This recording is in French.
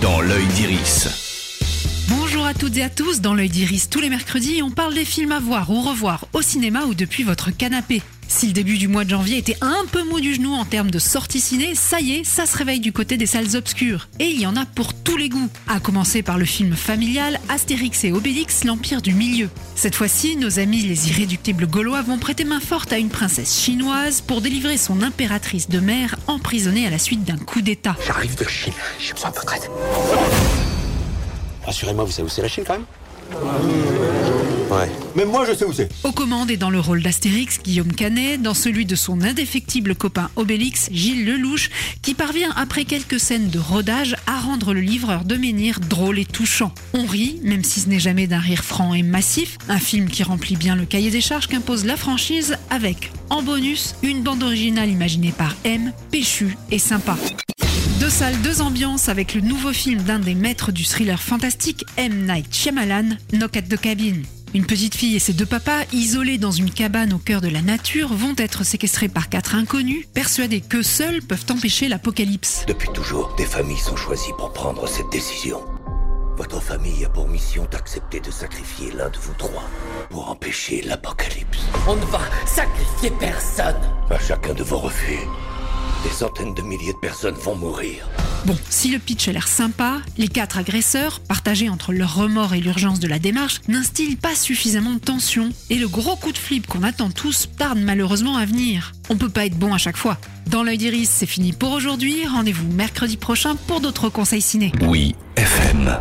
dans l'œil d'Iris. Bonjour à toutes et à tous, dans l'œil d'Iris tous les mercredis, on parle des films à voir ou revoir au cinéma ou depuis votre canapé. Si le début du mois de janvier était un peu mou du genou en termes de sortie ciné, ça y est, ça se réveille du côté des salles obscures. Et il y en a pour tous les goûts. À commencer par le film familial Astérix et Obélix, l'Empire du Milieu. Cette fois-ci, nos amis les irréductibles gaulois vont prêter main forte à une princesse chinoise pour délivrer son impératrice de mer emprisonnée à la suite d'un coup d'État. J'arrive de Chine, j'ai besoin de votre aide. Rassurez-moi, vous savez où c'est la Chine quand même Ouais. Même moi, je sais où c'est. Aux commandes et dans le rôle d'Astérix, Guillaume Canet, dans celui de son indéfectible copain Obélix, Gilles Lelouch, qui parvient après quelques scènes de rodage à rendre le livreur de menhir drôle et touchant. On rit, même si ce n'est jamais d'un rire franc et massif, un film qui remplit bien le cahier des charges qu'impose la franchise avec, en bonus, une bande originale imaginée par M, péchu et sympa. Deux salles, deux ambiances avec le nouveau film d'un des maîtres du thriller fantastique, M. Night Shyamalan, Knock at the Cabin. Une petite fille et ses deux papas, isolés dans une cabane au cœur de la nature, vont être séquestrés par quatre inconnus, persuadés que seuls peuvent empêcher l'apocalypse. Depuis toujours, des familles sont choisies pour prendre cette décision. Votre famille a pour mission d'accepter de sacrifier l'un de vous trois pour empêcher l'apocalypse. On ne va sacrifier personne. À chacun de vos refus, des centaines de milliers de personnes vont mourir. Bon, si le pitch a l'air sympa, les quatre agresseurs, partagés entre leur remords et l'urgence de la démarche, n'instillent pas suffisamment de tension. Et le gros coup de flip qu'on attend tous tarde malheureusement à venir. On peut pas être bon à chaque fois. Dans l'œil d'Iris, c'est fini pour aujourd'hui. Rendez-vous mercredi prochain pour d'autres conseils ciné. Oui, FM.